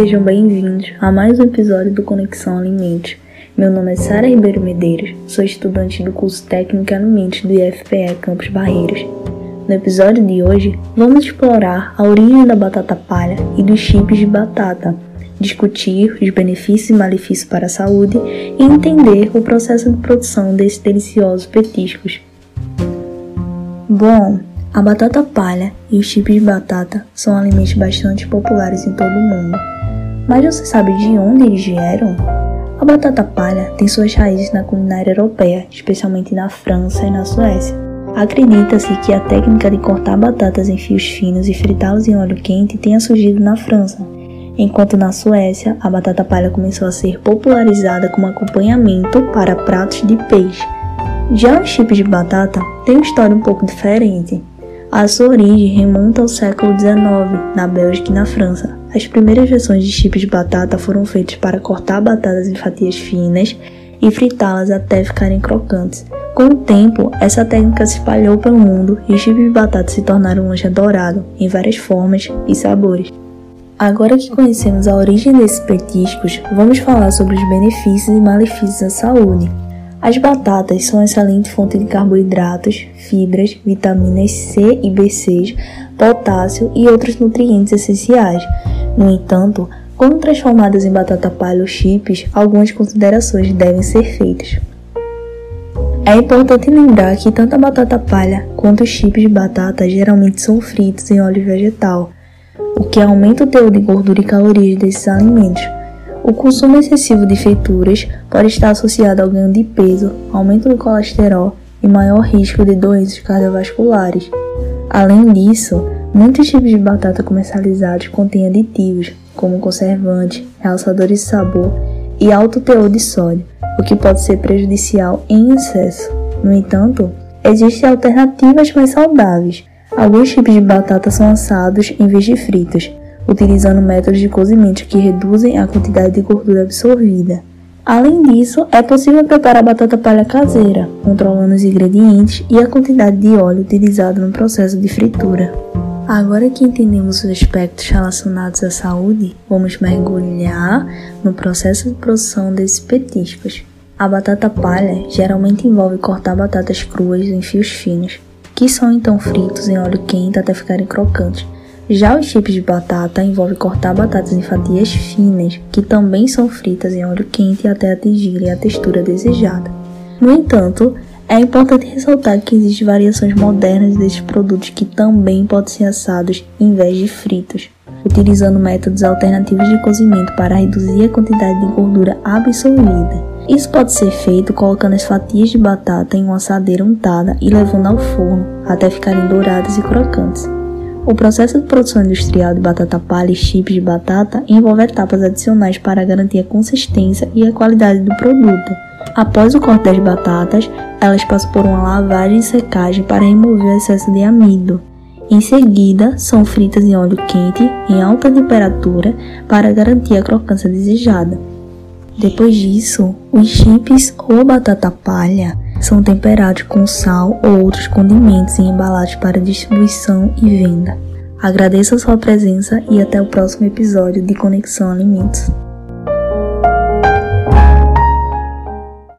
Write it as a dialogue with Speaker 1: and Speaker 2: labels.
Speaker 1: sejam bem-vindos a mais um episódio do Conexão Alimentos. Meu nome é Sara Ribeiro Medeiros, sou estudante do curso Técnico em Alimentos do IFPE Campos Barreiros. No episódio de hoje, vamos explorar a origem da batata palha e dos chips de batata, discutir os benefícios e malefícios para a saúde e entender o processo de produção desses deliciosos petiscos. Bom, a batata palha e os chips de batata são alimentos bastante populares em todo o mundo. Mas você sabe de onde eles vieram? A batata palha tem suas raízes na culinária europeia, especialmente na França e na Suécia. Acredita-se que a técnica de cortar batatas em fios finos e fritá-los em óleo quente tenha surgido na França, enquanto na Suécia a batata palha começou a ser popularizada como acompanhamento para pratos de peixe. Já os chips de batata têm uma história um pouco diferente. A sua origem remonta ao século XIX, na Bélgica e na França. As primeiras versões de chips de batata foram feitas para cortar batatas em fatias finas e fritá-las até ficarem crocantes. Com o tempo, essa técnica se espalhou pelo mundo e os chips de batata se tornaram um lanche adorado, em várias formas e sabores. Agora que conhecemos a origem desses petiscos, vamos falar sobre os benefícios e malefícios à saúde. As batatas são excelente fonte de carboidratos, fibras, vitaminas C e B6, potássio e outros nutrientes essenciais. No entanto, quando transformadas em batata palha ou chips, algumas considerações devem ser feitas. É importante lembrar que tanto a batata palha quanto os chips de batata geralmente são fritos em óleo vegetal o que aumenta o teor de gordura e calorias desses alimentos. O consumo excessivo de feituras pode estar associado ao ganho de peso, aumento do colesterol e maior risco de doenças cardiovasculares. Além disso, muitos tipos de batata comercializados contêm aditivos, como conservantes, realçadores de sabor e alto teor de sódio, o que pode ser prejudicial em excesso. No entanto, existem alternativas mais saudáveis, Alguns tipos de batata são assados em vez de fritos, utilizando métodos de cozimento que reduzem a quantidade de gordura absorvida. Além disso, é possível preparar batata palha caseira, controlando os ingredientes e a quantidade de óleo utilizado no processo de fritura. Agora que entendemos os aspectos relacionados à saúde, vamos mergulhar no processo de produção desses petiscos. A batata palha geralmente envolve cortar batatas cruas em fios finos, que são então fritos em óleo quente até ficarem crocantes. Já os chips de batata envolvem cortar batatas em fatias finas, que também são fritas em óleo quente até atingirem a textura desejada. No entanto, é importante ressaltar que existem variações modernas desses produtos que também podem ser assados em vez de fritos, utilizando métodos alternativos de cozimento para reduzir a quantidade de gordura absorvida. Isso pode ser feito colocando as fatias de batata em uma assadeira untada e levando ao forno até ficarem douradas e crocantes. O processo de produção industrial de batata palha e chips de batata envolve etapas adicionais para garantir a consistência e a qualidade do produto. Após o corte das batatas, elas passam por uma lavagem e secagem para remover o excesso de amido. Em seguida, são fritas em óleo quente em alta temperatura para garantir a crocância desejada. Depois disso, os chips ou batata palha são temperados com sal ou outros condimentos e embalados para distribuição e venda. Agradeço a sua presença e até o próximo episódio de Conexão Alimentos.